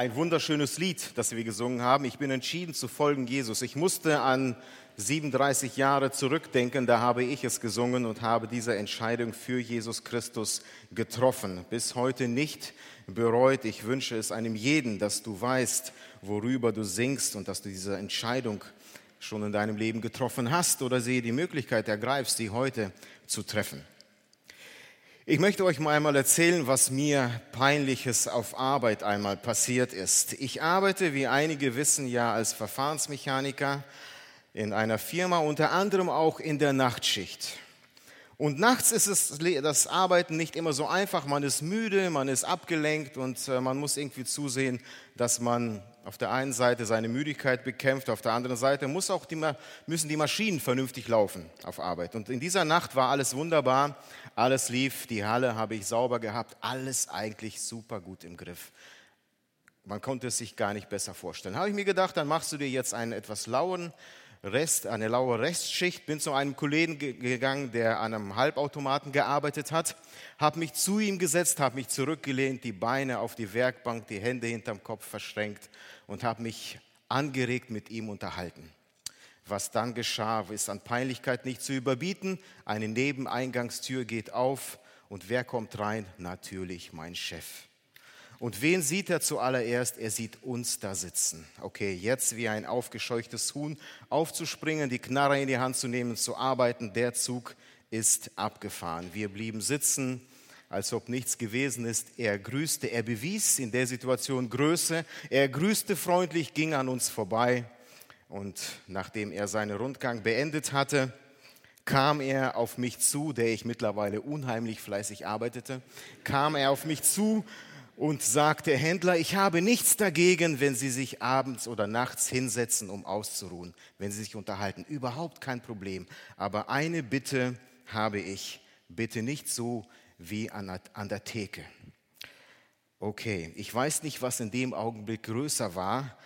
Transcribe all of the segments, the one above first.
ein wunderschönes Lied, das wir gesungen haben. Ich bin entschieden zu folgen Jesus. Ich musste an 37 Jahre zurückdenken, da habe ich es gesungen und habe diese Entscheidung für Jesus Christus getroffen. Bis heute nicht bereut. Ich wünsche es einem jeden, dass du weißt, worüber du singst und dass du diese Entscheidung schon in deinem Leben getroffen hast oder sie die Möglichkeit ergreifst, sie heute zu treffen. Ich möchte euch mal einmal erzählen, was mir peinliches auf Arbeit einmal passiert ist. Ich arbeite, wie einige wissen, ja als Verfahrensmechaniker in einer Firma, unter anderem auch in der Nachtschicht. Und nachts ist es, das Arbeiten nicht immer so einfach. Man ist müde, man ist abgelenkt und äh, man muss irgendwie zusehen, dass man auf der einen Seite seine Müdigkeit bekämpft, auf der anderen Seite muss auch die, müssen die Maschinen vernünftig laufen auf Arbeit. Und in dieser Nacht war alles wunderbar, alles lief, die Halle habe ich sauber gehabt, alles eigentlich super gut im Griff. Man konnte es sich gar nicht besser vorstellen. Habe ich mir gedacht, dann machst du dir jetzt einen etwas lauen Rest, eine laue Restschicht, bin zu einem Kollegen gegangen, der an einem Halbautomaten gearbeitet hat, habe mich zu ihm gesetzt, habe mich zurückgelehnt, die Beine auf die Werkbank, die Hände hinterm Kopf verschränkt und habe mich angeregt mit ihm unterhalten. Was dann geschah, ist an Peinlichkeit nicht zu überbieten. Eine Nebeneingangstür geht auf und wer kommt rein? Natürlich mein Chef. Und wen sieht er zuallererst? Er sieht uns da sitzen. Okay, jetzt wie ein aufgescheuchtes Huhn aufzuspringen, die Knarre in die Hand zu nehmen, zu arbeiten, der Zug ist abgefahren. Wir blieben sitzen, als ob nichts gewesen ist. Er grüßte, er bewies in der Situation Größe. Er grüßte freundlich, ging an uns vorbei. Und nachdem er seinen Rundgang beendet hatte, kam er auf mich zu, der ich mittlerweile unheimlich fleißig arbeitete, kam er auf mich zu und sagte, Händler, ich habe nichts dagegen, wenn Sie sich abends oder nachts hinsetzen, um auszuruhen, wenn Sie sich unterhalten. Überhaupt kein Problem. Aber eine Bitte habe ich. Bitte nicht so wie an der Theke. Okay, ich weiß nicht, was in dem Augenblick größer war.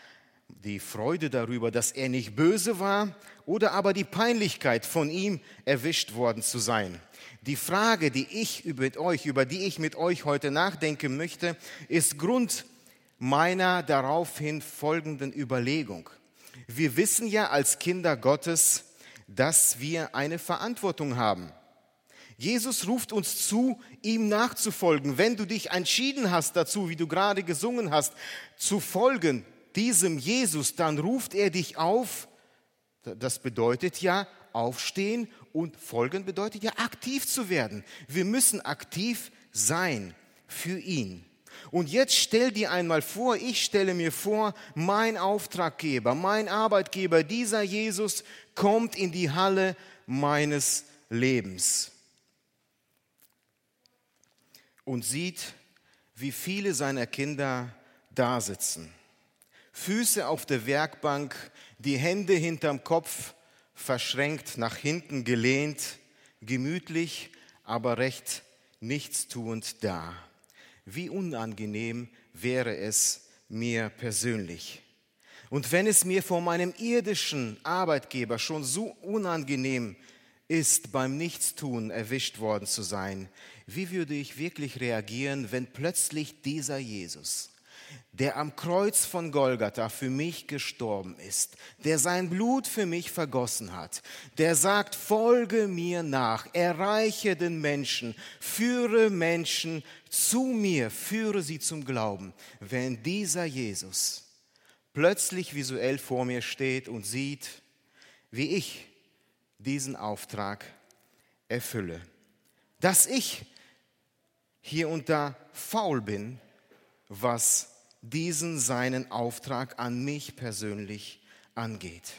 Die Freude darüber, dass er nicht böse war oder aber die Peinlichkeit von ihm erwischt worden zu sein. Die Frage, die ich mit euch, über die ich mit euch heute nachdenken möchte, ist Grund meiner daraufhin folgenden Überlegung. Wir wissen ja als Kinder Gottes, dass wir eine Verantwortung haben. Jesus ruft uns zu, ihm nachzufolgen. Wenn du dich entschieden hast dazu, wie du gerade gesungen hast, zu folgen diesem Jesus, dann ruft er dich auf. Das bedeutet ja aufstehen und folgen bedeutet ja aktiv zu werden. Wir müssen aktiv sein für ihn. Und jetzt stell dir einmal vor, ich stelle mir vor, mein Auftraggeber, mein Arbeitgeber, dieser Jesus kommt in die Halle meines Lebens und sieht, wie viele seiner Kinder da sitzen. Füße auf der Werkbank, die Hände hinterm Kopf, verschränkt, nach hinten gelehnt, gemütlich, aber recht nichtstuend da. Wie unangenehm wäre es mir persönlich. Und wenn es mir von meinem irdischen Arbeitgeber schon so unangenehm ist, beim Nichtstun erwischt worden zu sein, wie würde ich wirklich reagieren, wenn plötzlich dieser Jesus der am Kreuz von Golgatha für mich gestorben ist, der sein Blut für mich vergossen hat, der sagt, folge mir nach, erreiche den Menschen, führe Menschen zu mir, führe sie zum Glauben. Wenn dieser Jesus plötzlich visuell vor mir steht und sieht, wie ich diesen Auftrag erfülle, dass ich hier unter faul bin, was diesen seinen Auftrag an mich persönlich angeht.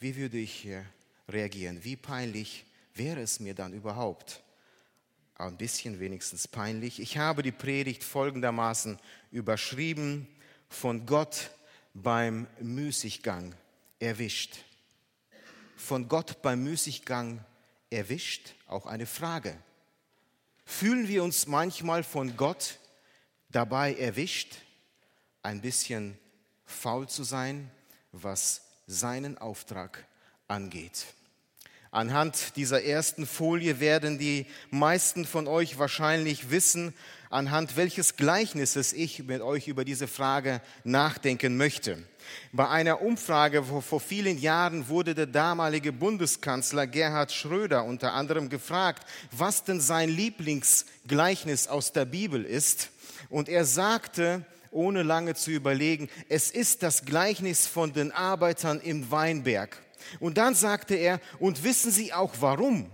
Wie würde ich hier reagieren? Wie peinlich wäre es mir dann überhaupt? Ein bisschen wenigstens peinlich. Ich habe die Predigt folgendermaßen überschrieben, von Gott beim Müßiggang erwischt. Von Gott beim Müßiggang erwischt, auch eine Frage. Fühlen wir uns manchmal von Gott dabei erwischt, ein bisschen faul zu sein, was seinen Auftrag angeht. Anhand dieser ersten Folie werden die meisten von euch wahrscheinlich wissen, anhand welches Gleichnisses ich mit euch über diese Frage nachdenken möchte. Bei einer Umfrage vor vielen Jahren wurde der damalige Bundeskanzler Gerhard Schröder unter anderem gefragt, was denn sein Lieblingsgleichnis aus der Bibel ist. Und er sagte, ohne lange zu überlegen, es ist das Gleichnis von den Arbeitern im Weinberg. Und dann sagte er, und wissen Sie auch warum?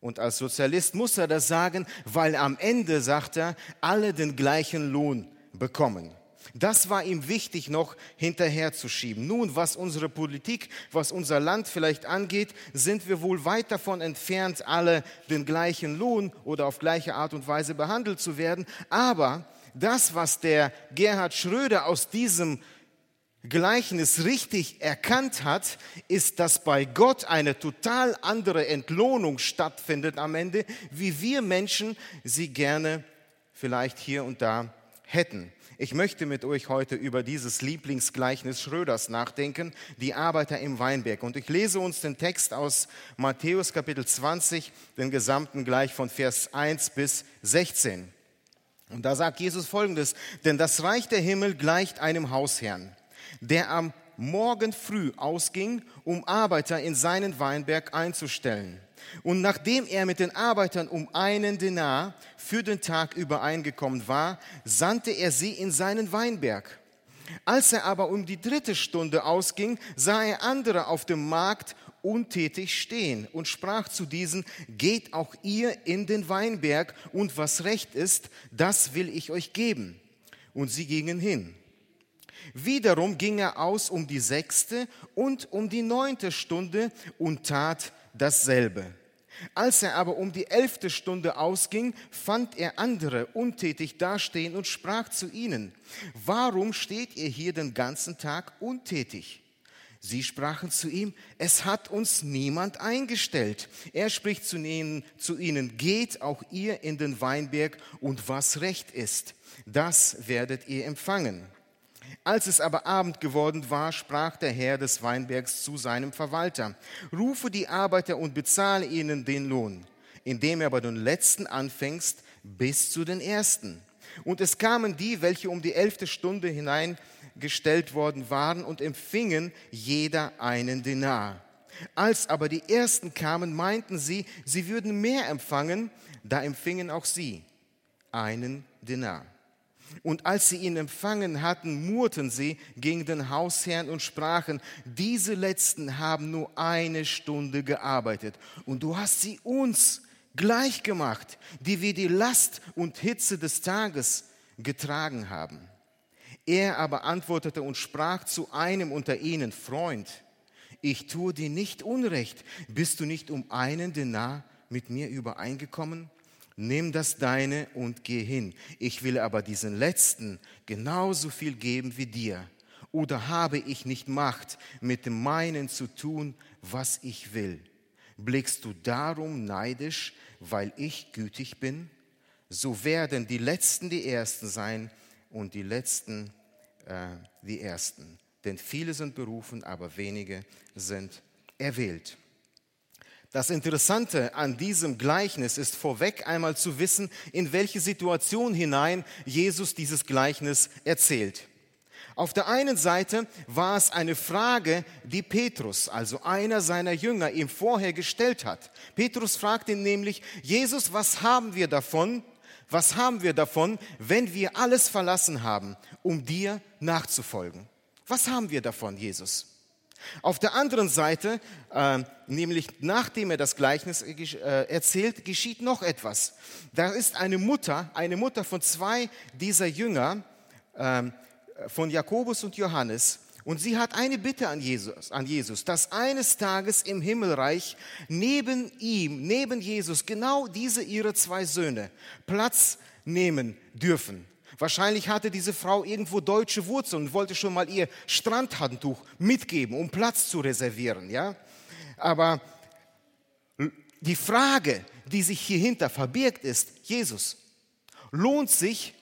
Und als Sozialist muss er das sagen, weil am Ende, sagt er, alle den gleichen Lohn bekommen. Das war ihm wichtig noch hinterherzuschieben. Nun, was unsere Politik, was unser Land vielleicht angeht, sind wir wohl weit davon entfernt, alle den gleichen Lohn oder auf gleiche Art und Weise behandelt zu werden. Aber das, was der Gerhard Schröder aus diesem Gleichnis richtig erkannt hat, ist, dass bei Gott eine total andere Entlohnung stattfindet am Ende, wie wir Menschen sie gerne vielleicht hier und da hätten. Ich möchte mit euch heute über dieses Lieblingsgleichnis Schröders nachdenken, die Arbeiter im Weinberg. Und ich lese uns den Text aus Matthäus Kapitel 20, den gesamten gleich von Vers 1 bis 16. Und da sagt Jesus folgendes, denn das Reich der Himmel gleicht einem Hausherrn der am Morgen früh ausging, um Arbeiter in seinen Weinberg einzustellen. Und nachdem er mit den Arbeitern um einen Denar für den Tag übereingekommen war, sandte er sie in seinen Weinberg. Als er aber um die dritte Stunde ausging, sah er andere auf dem Markt untätig stehen und sprach zu diesen, geht auch ihr in den Weinberg und was recht ist, das will ich euch geben. Und sie gingen hin. Wiederum ging er aus um die sechste und um die neunte Stunde und tat dasselbe. Als er aber um die elfte Stunde ausging, fand er andere untätig dastehen und sprach zu ihnen, warum steht ihr hier den ganzen Tag untätig? Sie sprachen zu ihm, es hat uns niemand eingestellt. Er spricht zu ihnen, zu ihnen, geht auch ihr in den Weinberg und was recht ist, das werdet ihr empfangen. Als es aber Abend geworden war, sprach der Herr des Weinbergs zu seinem Verwalter, rufe die Arbeiter und bezahle ihnen den Lohn, indem er bei den Letzten anfängst bis zu den Ersten. Und es kamen die, welche um die elfte Stunde hineingestellt worden waren und empfingen jeder einen Denar. Als aber die Ersten kamen, meinten sie, sie würden mehr empfangen, da empfingen auch sie einen Denar. Und als sie ihn empfangen hatten, murrten sie gegen den Hausherrn und sprachen, diese letzten haben nur eine Stunde gearbeitet und du hast sie uns gleich gemacht, die wir die Last und Hitze des Tages getragen haben. Er aber antwortete und sprach zu einem unter ihnen, Freund, ich tue dir nicht Unrecht, bist du nicht um einen Denar mit mir übereingekommen? Nimm das deine und geh hin. Ich will aber diesen letzten genauso viel geben wie dir. Oder habe ich nicht Macht, mit dem meinen zu tun, was ich will? Blickst du darum neidisch, weil ich gütig bin? So werden die Letzten die Ersten sein und die Letzten äh, die Ersten. Denn viele sind berufen, aber wenige sind erwählt. Das Interessante an diesem Gleichnis ist vorweg einmal zu wissen, in welche Situation hinein Jesus dieses Gleichnis erzählt. Auf der einen Seite war es eine Frage, die Petrus, also einer seiner Jünger, ihm vorher gestellt hat. Petrus fragt ihn nämlich, Jesus, was haben wir davon? Was haben wir davon, wenn wir alles verlassen haben, um dir nachzufolgen? Was haben wir davon, Jesus? Auf der anderen Seite, äh, nämlich nachdem er das Gleichnis äh, erzählt, geschieht noch etwas. Da ist eine Mutter, eine Mutter von zwei dieser Jünger, äh, von Jakobus und Johannes, und sie hat eine Bitte an Jesus, an Jesus, dass eines Tages im Himmelreich neben ihm, neben Jesus, genau diese ihre zwei Söhne Platz nehmen dürfen. Wahrscheinlich hatte diese Frau irgendwo deutsche Wurzeln und wollte schon mal ihr Strandhandtuch mitgeben, um Platz zu reservieren. Ja? Aber die Frage, die sich hierhinter verbirgt, ist, Jesus, lohnt sich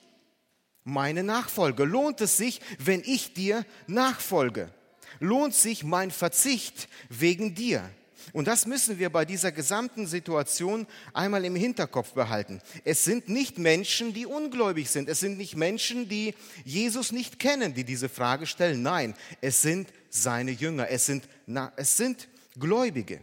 meine Nachfolge? Lohnt es sich, wenn ich dir nachfolge? Lohnt sich mein Verzicht wegen dir? Und das müssen wir bei dieser gesamten Situation einmal im Hinterkopf behalten. Es sind nicht Menschen, die ungläubig sind. Es sind nicht Menschen, die Jesus nicht kennen, die diese Frage stellen. Nein, es sind seine Jünger. Es sind, na, es sind Gläubige.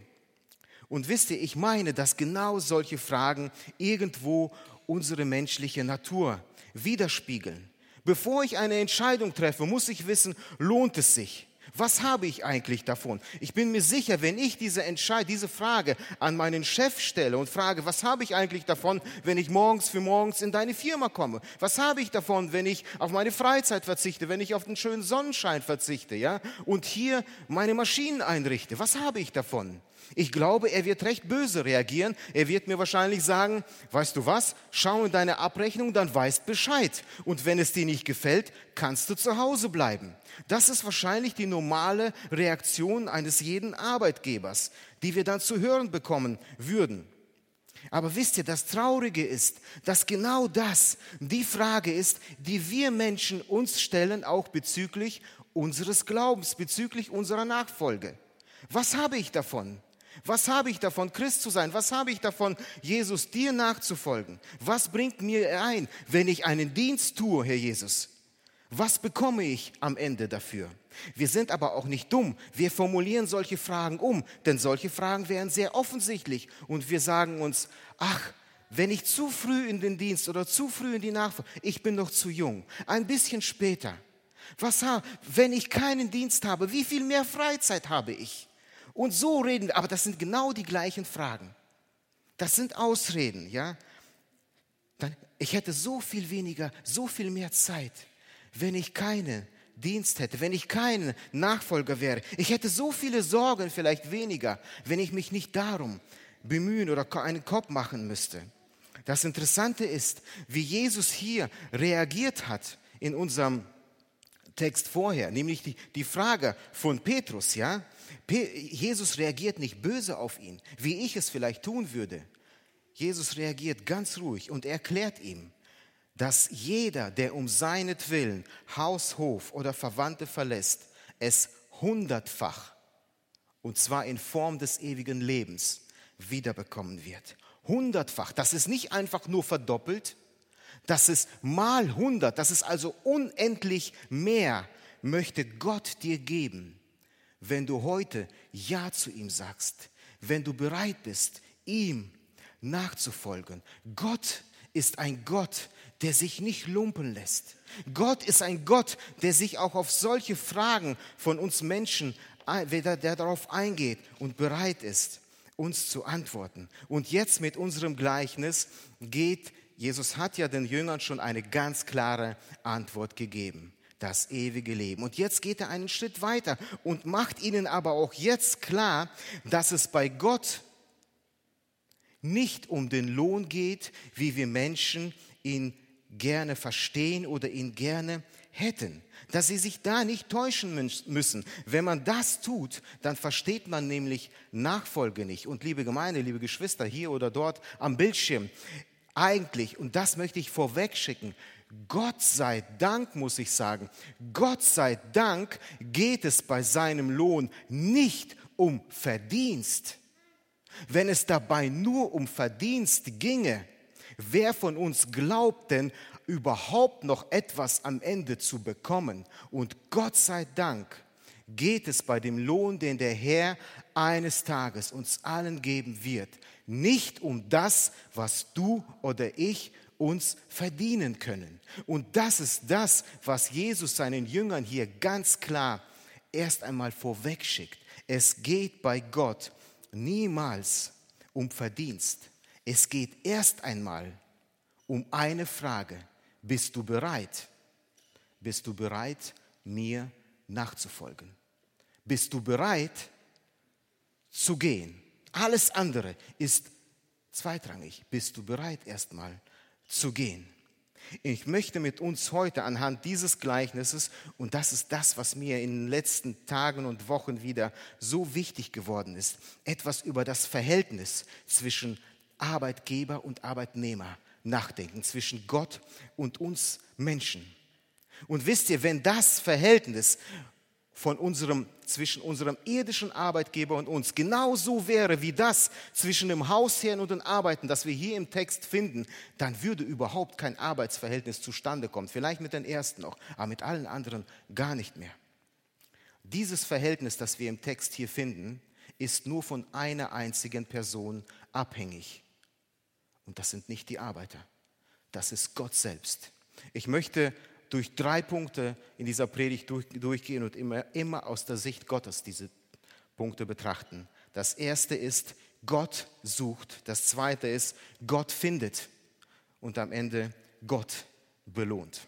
Und wisst ihr, ich meine, dass genau solche Fragen irgendwo unsere menschliche Natur widerspiegeln. Bevor ich eine Entscheidung treffe, muss ich wissen, lohnt es sich? Was habe ich eigentlich davon? Ich bin mir sicher, wenn ich diese, Entscheid diese Frage an meinen Chef stelle und frage, was habe ich eigentlich davon, wenn ich morgens für morgens in deine Firma komme? Was habe ich davon, wenn ich auf meine Freizeit verzichte, wenn ich auf den schönen Sonnenschein verzichte, ja? Und hier meine Maschinen einrichte? Was habe ich davon? Ich glaube, er wird recht böse reagieren. Er wird mir wahrscheinlich sagen, weißt du was, schau in deine Abrechnung, dann weißt Bescheid. Und wenn es dir nicht gefällt, kannst du zu Hause bleiben. Das ist wahrscheinlich die normale Reaktion eines jeden Arbeitgebers, die wir dann zu hören bekommen würden. Aber wisst ihr, das Traurige ist, dass genau das die Frage ist, die wir Menschen uns stellen, auch bezüglich unseres Glaubens, bezüglich unserer Nachfolge. Was habe ich davon? Was habe ich davon, Christ zu sein? Was habe ich davon, Jesus dir nachzufolgen? Was bringt mir ein, wenn ich einen Dienst tue, Herr Jesus? Was bekomme ich am Ende dafür? Wir sind aber auch nicht dumm. Wir formulieren solche Fragen um, denn solche Fragen wären sehr offensichtlich. Und wir sagen uns, ach, wenn ich zu früh in den Dienst oder zu früh in die Nachfolge, ich bin noch zu jung, ein bisschen später. Was, wenn ich keinen Dienst habe, wie viel mehr Freizeit habe ich? Und so reden wir, aber das sind genau die gleichen Fragen. Das sind Ausreden, ja. Ich hätte so viel weniger, so viel mehr Zeit, wenn ich keinen Dienst hätte, wenn ich kein Nachfolger wäre. Ich hätte so viele Sorgen vielleicht weniger, wenn ich mich nicht darum bemühen oder einen Kopf machen müsste. Das Interessante ist, wie Jesus hier reagiert hat in unserem Text vorher, nämlich die, die Frage von Petrus, ja. Jesus reagiert nicht böse auf ihn, wie ich es vielleicht tun würde. Jesus reagiert ganz ruhig und erklärt ihm, dass jeder, der um seinetwillen Haus, Hof oder Verwandte verlässt, es hundertfach, und zwar in Form des ewigen Lebens, wiederbekommen wird. Hundertfach. Das ist nicht einfach nur verdoppelt, das ist mal hundert, das ist also unendlich mehr, möchte Gott dir geben wenn du heute Ja zu ihm sagst, wenn du bereit bist, ihm nachzufolgen. Gott ist ein Gott, der sich nicht lumpen lässt. Gott ist ein Gott, der sich auch auf solche Fragen von uns Menschen, der, der darauf eingeht und bereit ist, uns zu antworten. Und jetzt mit unserem Gleichnis geht, Jesus hat ja den Jüngern schon eine ganz klare Antwort gegeben das ewige Leben. Und jetzt geht er einen Schritt weiter und macht ihnen aber auch jetzt klar, dass es bei Gott nicht um den Lohn geht, wie wir Menschen ihn gerne verstehen oder ihn gerne hätten. Dass sie sich da nicht täuschen müssen. Wenn man das tut, dann versteht man nämlich Nachfolge nicht. Und liebe Gemeinde, liebe Geschwister, hier oder dort am Bildschirm, eigentlich, und das möchte ich vorweg schicken, Gott sei Dank, muss ich sagen, Gott sei Dank geht es bei seinem Lohn nicht um Verdienst. Wenn es dabei nur um Verdienst ginge, wer von uns glaubt denn überhaupt noch etwas am Ende zu bekommen? Und Gott sei Dank geht es bei dem Lohn, den der Herr eines Tages uns allen geben wird, nicht um das, was du oder ich uns verdienen können. Und das ist das, was Jesus seinen Jüngern hier ganz klar erst einmal vorweg schickt. Es geht bei Gott niemals um Verdienst. Es geht erst einmal um eine Frage. Bist du bereit? Bist du bereit, mir nachzufolgen? Bist du bereit zu gehen? Alles andere ist zweitrangig. Bist du bereit erstmal zu gehen. Ich möchte mit uns heute anhand dieses Gleichnisses, und das ist das, was mir in den letzten Tagen und Wochen wieder so wichtig geworden ist, etwas über das Verhältnis zwischen Arbeitgeber und Arbeitnehmer nachdenken, zwischen Gott und uns Menschen. Und wisst ihr, wenn das Verhältnis von unserem, zwischen unserem irdischen Arbeitgeber und uns genauso wäre wie das zwischen dem Hausherrn und den Arbeiten, das wir hier im Text finden, dann würde überhaupt kein Arbeitsverhältnis zustande kommen. Vielleicht mit den ersten noch, aber mit allen anderen gar nicht mehr. Dieses Verhältnis, das wir im Text hier finden, ist nur von einer einzigen Person abhängig. Und das sind nicht die Arbeiter, das ist Gott selbst. Ich möchte durch drei Punkte in dieser Predigt durch, durchgehen und immer, immer aus der Sicht Gottes diese Punkte betrachten. Das erste ist, Gott sucht. Das zweite ist, Gott findet. Und am Ende, Gott belohnt.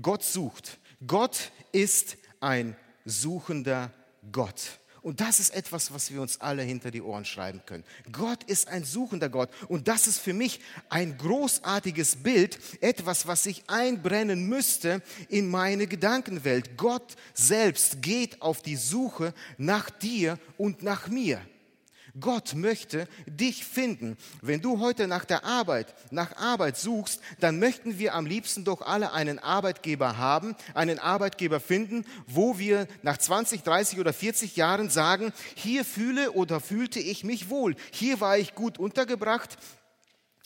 Gott sucht. Gott ist ein suchender Gott. Und das ist etwas, was wir uns alle hinter die Ohren schreiben können. Gott ist ein suchender Gott. Und das ist für mich ein großartiges Bild, etwas, was sich einbrennen müsste in meine Gedankenwelt. Gott selbst geht auf die Suche nach dir und nach mir. Gott möchte dich finden. Wenn du heute nach der Arbeit, nach Arbeit suchst, dann möchten wir am liebsten doch alle einen Arbeitgeber haben, einen Arbeitgeber finden, wo wir nach 20, 30 oder 40 Jahren sagen, hier fühle oder fühlte ich mich wohl, hier war ich gut untergebracht,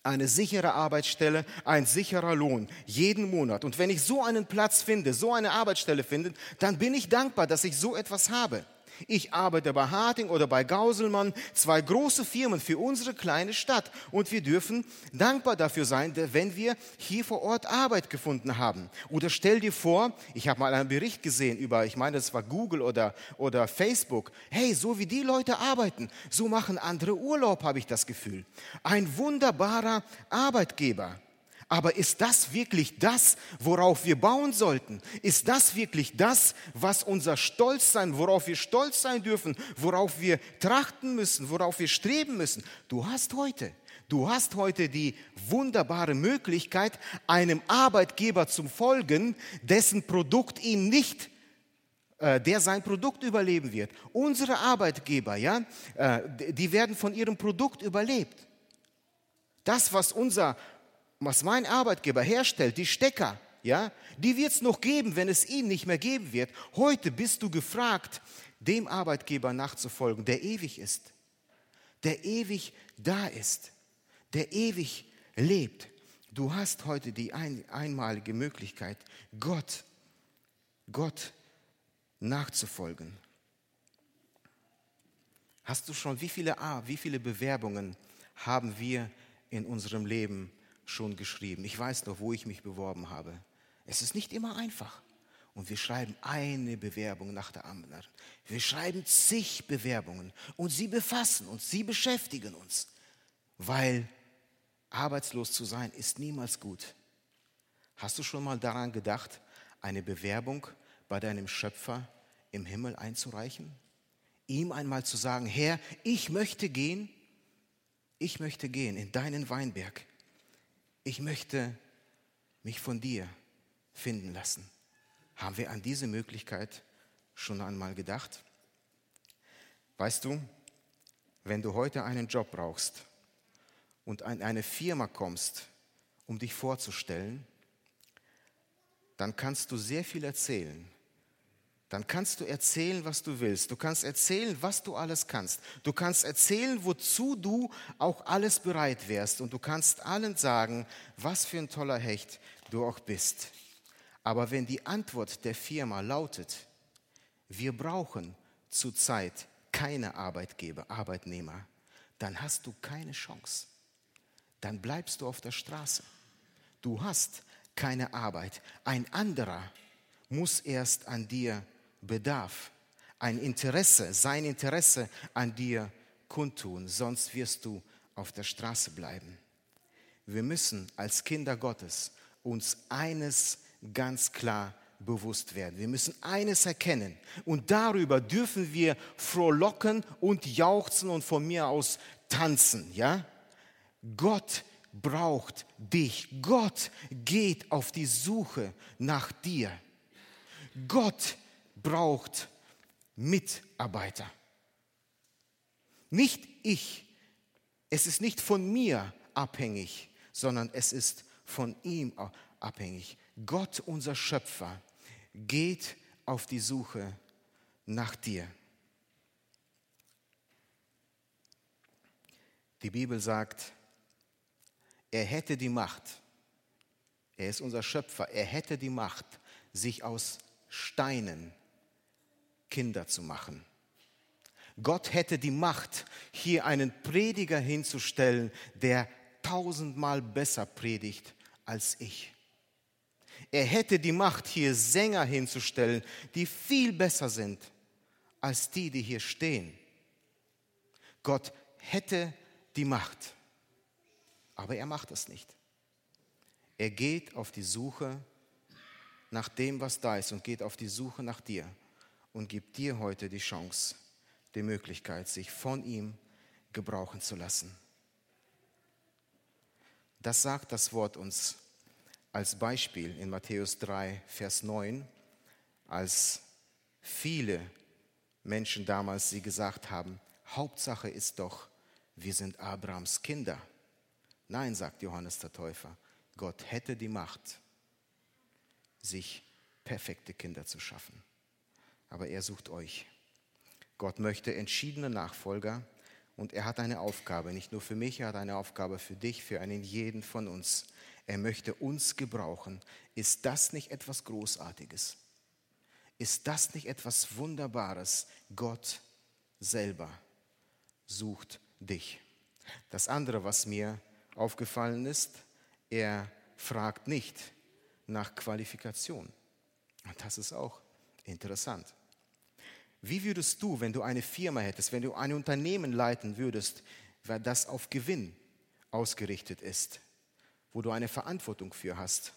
eine sichere Arbeitsstelle, ein sicherer Lohn, jeden Monat. Und wenn ich so einen Platz finde, so eine Arbeitsstelle finde, dann bin ich dankbar, dass ich so etwas habe. Ich arbeite bei Harting oder bei Gauselmann, zwei große Firmen für unsere kleine Stadt. Und wir dürfen dankbar dafür sein, wenn wir hier vor Ort Arbeit gefunden haben. Oder stell dir vor, ich habe mal einen Bericht gesehen über, ich meine, das war Google oder, oder Facebook. Hey, so wie die Leute arbeiten, so machen andere Urlaub, habe ich das Gefühl. Ein wunderbarer Arbeitgeber. Aber ist das wirklich das, worauf wir bauen sollten? Ist das wirklich das, was unser Stolz sein, worauf wir stolz sein dürfen, worauf wir trachten müssen, worauf wir streben müssen? Du hast heute, du hast heute die wunderbare Möglichkeit, einem Arbeitgeber zu folgen, dessen Produkt ihn nicht äh, der sein Produkt überleben wird. Unsere Arbeitgeber, ja, äh, die werden von ihrem Produkt überlebt. Das, was unser was mein Arbeitgeber herstellt, die Stecker, ja, die wird es noch geben, wenn es ihn nicht mehr geben wird. Heute bist du gefragt, dem Arbeitgeber nachzufolgen, der ewig ist, der ewig da ist, der ewig lebt. Du hast heute die ein, einmalige Möglichkeit, Gott, Gott nachzufolgen. Hast du schon, wie viele, wie viele Bewerbungen haben wir in unserem Leben schon geschrieben. Ich weiß noch, wo ich mich beworben habe. Es ist nicht immer einfach. Und wir schreiben eine Bewerbung nach der anderen. Wir schreiben zig Bewerbungen und sie befassen uns, sie beschäftigen uns, weil arbeitslos zu sein ist niemals gut. Hast du schon mal daran gedacht, eine Bewerbung bei deinem Schöpfer im Himmel einzureichen? Ihm einmal zu sagen, Herr, ich möchte gehen, ich möchte gehen in deinen Weinberg ich möchte mich von dir finden lassen. Haben wir an diese Möglichkeit schon einmal gedacht? Weißt du, wenn du heute einen Job brauchst und in eine Firma kommst, um dich vorzustellen, dann kannst du sehr viel erzählen dann kannst du erzählen, was du willst. Du kannst erzählen, was du alles kannst. Du kannst erzählen, wozu du auch alles bereit wärst. Und du kannst allen sagen, was für ein toller Hecht du auch bist. Aber wenn die Antwort der Firma lautet, wir brauchen zurzeit keine Arbeitgeber, Arbeitnehmer, dann hast du keine Chance. Dann bleibst du auf der Straße. Du hast keine Arbeit. Ein anderer muss erst an dir Bedarf, ein Interesse, sein Interesse an dir kundtun, sonst wirst du auf der Straße bleiben. Wir müssen als Kinder Gottes uns eines ganz klar bewusst werden. Wir müssen eines erkennen und darüber dürfen wir frohlocken und jauchzen und von mir aus tanzen, ja? Gott braucht dich. Gott geht auf die Suche nach dir. Gott braucht Mitarbeiter. Nicht ich. Es ist nicht von mir abhängig, sondern es ist von ihm abhängig. Gott, unser Schöpfer, geht auf die Suche nach dir. Die Bibel sagt, er hätte die Macht, er ist unser Schöpfer, er hätte die Macht, sich aus Steinen Kinder zu machen. Gott hätte die Macht, hier einen Prediger hinzustellen, der tausendmal besser predigt als ich. Er hätte die Macht, hier Sänger hinzustellen, die viel besser sind als die, die hier stehen. Gott hätte die Macht, aber er macht es nicht. Er geht auf die Suche nach dem, was da ist und geht auf die Suche nach dir und gibt dir heute die Chance, die Möglichkeit, sich von ihm gebrauchen zu lassen. Das sagt das Wort uns als Beispiel in Matthäus 3, Vers 9, als viele Menschen damals sie gesagt haben, Hauptsache ist doch, wir sind Abrahams Kinder. Nein, sagt Johannes der Täufer, Gott hätte die Macht, sich perfekte Kinder zu schaffen. Aber er sucht euch. Gott möchte entschiedene Nachfolger und er hat eine Aufgabe, nicht nur für mich, er hat eine Aufgabe für dich, für einen jeden von uns. Er möchte uns gebrauchen. Ist das nicht etwas Großartiges? Ist das nicht etwas Wunderbares? Gott selber sucht dich. Das andere, was mir aufgefallen ist, er fragt nicht nach Qualifikation. Und das ist auch interessant. Wie würdest du, wenn du eine Firma hättest, wenn du ein Unternehmen leiten würdest, das auf Gewinn ausgerichtet ist, wo du eine Verantwortung für hast,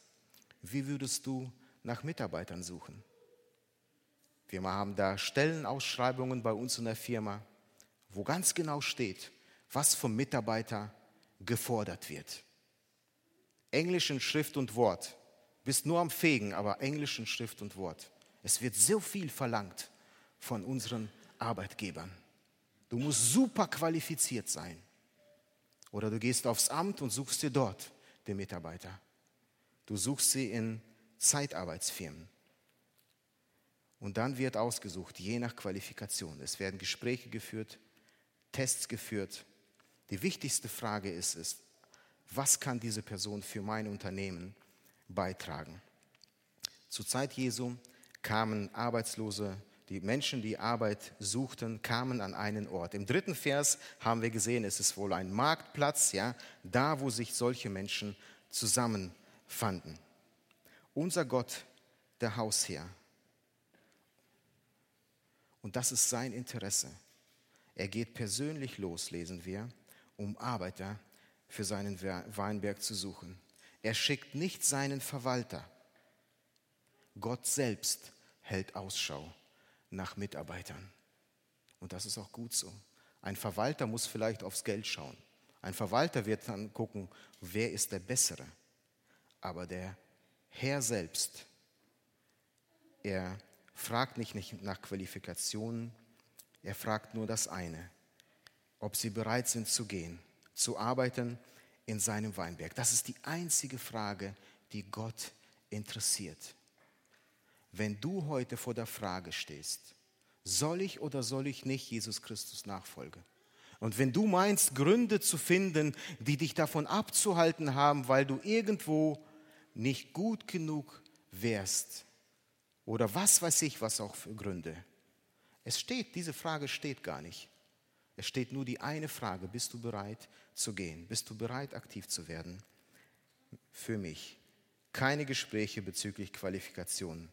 wie würdest du nach Mitarbeitern suchen? Wir haben da Stellenausschreibungen bei uns in der Firma, wo ganz genau steht, was vom Mitarbeiter gefordert wird. Englisch in Schrift und Wort. Bist nur am Fegen, aber Englisch in Schrift und Wort. Es wird so viel verlangt von unseren Arbeitgebern. Du musst super qualifiziert sein. Oder du gehst aufs Amt und suchst dir dort den Mitarbeiter. Du suchst sie in Zeitarbeitsfirmen. Und dann wird ausgesucht, je nach Qualifikation. Es werden Gespräche geführt, Tests geführt. Die wichtigste Frage ist, ist, was kann diese Person für mein Unternehmen beitragen? Zur Zeit Jesu kamen Arbeitslose, die Menschen, die Arbeit suchten, kamen an einen Ort. Im dritten Vers haben wir gesehen, es ist wohl ein Marktplatz, ja, da, wo sich solche Menschen zusammenfanden. Unser Gott, der Hausherr. Und das ist sein Interesse. Er geht persönlich los, lesen wir, um Arbeiter für seinen Weinberg zu suchen. Er schickt nicht seinen Verwalter. Gott selbst hält Ausschau nach Mitarbeitern. Und das ist auch gut so. Ein Verwalter muss vielleicht aufs Geld schauen. Ein Verwalter wird dann gucken, wer ist der Bessere. Aber der Herr selbst, er fragt nicht nach Qualifikationen, er fragt nur das eine, ob sie bereit sind zu gehen, zu arbeiten in seinem Weinberg. Das ist die einzige Frage, die Gott interessiert. Wenn du heute vor der Frage stehst, soll ich oder soll ich nicht Jesus Christus nachfolgen? Und wenn du meinst, Gründe zu finden, die dich davon abzuhalten haben, weil du irgendwo nicht gut genug wärst, oder was weiß ich, was auch für Gründe, es steht, diese Frage steht gar nicht. Es steht nur die eine Frage, bist du bereit zu gehen? Bist du bereit, aktiv zu werden? Für mich. Keine Gespräche bezüglich Qualifikationen.